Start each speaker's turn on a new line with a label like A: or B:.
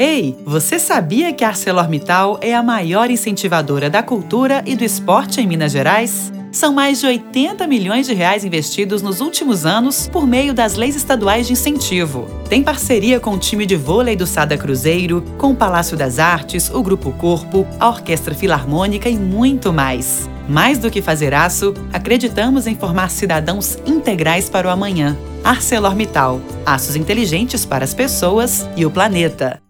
A: Ei, você sabia que a ArcelorMittal é a maior incentivadora da cultura e do esporte em Minas Gerais? São mais de 80 milhões de reais investidos nos últimos anos por meio das leis estaduais de incentivo. Tem parceria com o time de vôlei do Sada Cruzeiro, com o Palácio das Artes, o Grupo Corpo, a Orquestra Filarmônica e muito mais. Mais do que fazer aço, acreditamos em formar cidadãos integrais para o amanhã. ArcelorMittal. Aços inteligentes para as pessoas e o planeta.